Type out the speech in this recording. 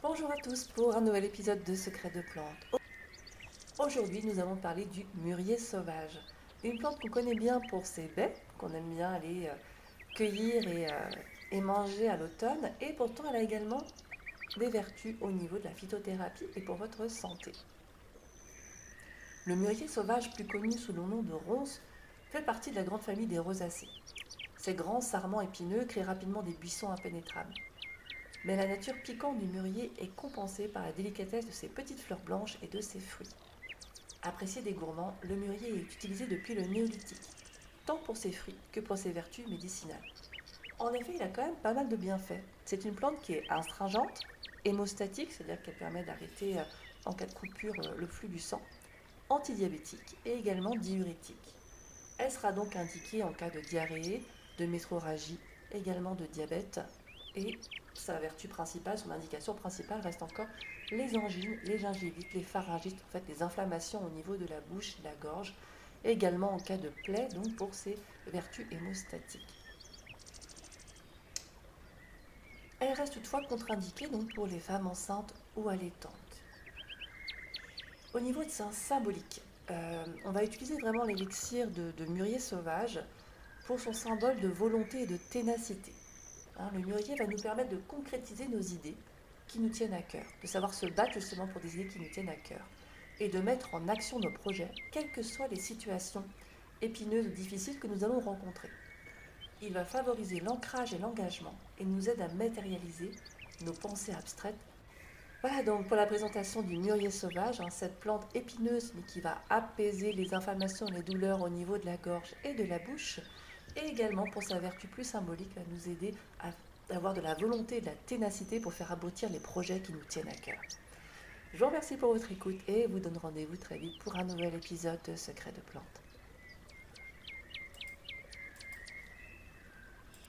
Bonjour à tous pour un nouvel épisode de Secrets de plantes. Aujourd'hui, nous allons parler du mûrier sauvage. Une plante qu'on connaît bien pour ses baies, qu'on aime bien aller euh, cueillir et, euh, et manger à l'automne, et pourtant elle a également des vertus au niveau de la phytothérapie et pour votre santé. Le mûrier sauvage, plus connu sous le nom de ronce, fait partie de la grande famille des rosacées. Ces grands sarments épineux créent rapidement des buissons impénétrables. Mais la nature piquante du mûrier est compensée par la délicatesse de ses petites fleurs blanches et de ses fruits. Apprécié des gourmands, le mûrier est utilisé depuis le néolithique, tant pour ses fruits que pour ses vertus médicinales. En effet, il a quand même pas mal de bienfaits. C'est une plante qui est astringente, hémostatique, c'est-à-dire qu'elle permet d'arrêter euh, en cas de coupure euh, le flux du sang, antidiabétique et également diurétique. Elle sera donc indiquée en cas de diarrhée, de métroragie, également de diabète. Et sa vertu principale, son indication principale reste encore les angines, les gingivites, les pharyngites, en fait les inflammations au niveau de la bouche, de la gorge, également en cas de plaie, donc pour ses vertus hémostatiques. Elle reste toutefois contre-indiquée donc pour les femmes enceintes ou allaitantes. Au niveau de sa symbolique, euh, on va utiliser vraiment l'élixir de, mûrier sauvage pour son symbole de volonté et de ténacité. Hein, le mûrier va nous permettre de concrétiser nos idées qui nous tiennent à cœur, de savoir se battre justement pour des idées qui nous tiennent à cœur et de mettre en action nos projets, quelles que soient les situations épineuses ou difficiles que nous allons rencontrer. Il va favoriser l'ancrage et l'engagement et nous aide à matérialiser nos pensées abstraites voilà donc pour la présentation du mûrier sauvage, hein, cette plante épineuse mais qui va apaiser les inflammations et les douleurs au niveau de la gorge et de la bouche, et également pour sa vertu plus symbolique, va nous aider à avoir de la volonté et de la ténacité pour faire aboutir les projets qui nous tiennent à cœur. Je vous remercie pour votre écoute et vous donne rendez-vous très vite pour un nouvel épisode de Secrets de plantes.